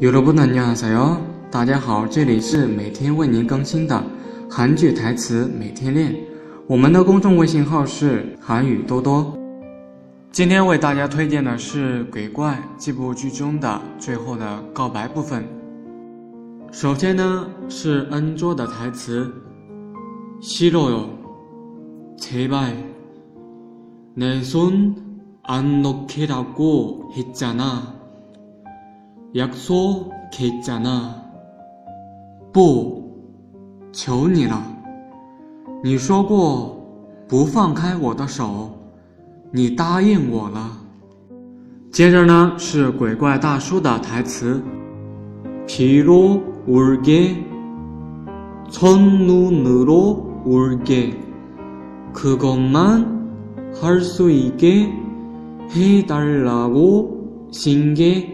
여러분안녕하세요，大家好，这里是每天为您更新的韩剧台词每天练。我们的公众微信号是韩语多多。今天为大家推荐的是《鬼怪》这部剧中的最后的告白部分。首先呢是恩卓的台词：싫어요제발내손안놓기라고했잖아 약속했잖아不，求你了，你说过不放开我的手，你答应我了。接着呢是鬼怪大叔的台词：피로울게첫눈으로울게그것만할수있게해달라고신게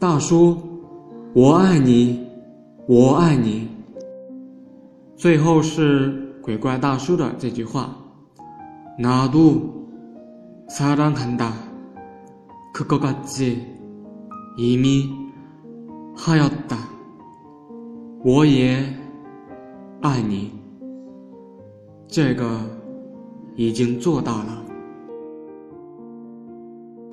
大叔，我爱你，我爱你。最后是鬼怪大叔的这句话：나도사랑한다그것같지이미하였다我也爱你，这个已经做到了。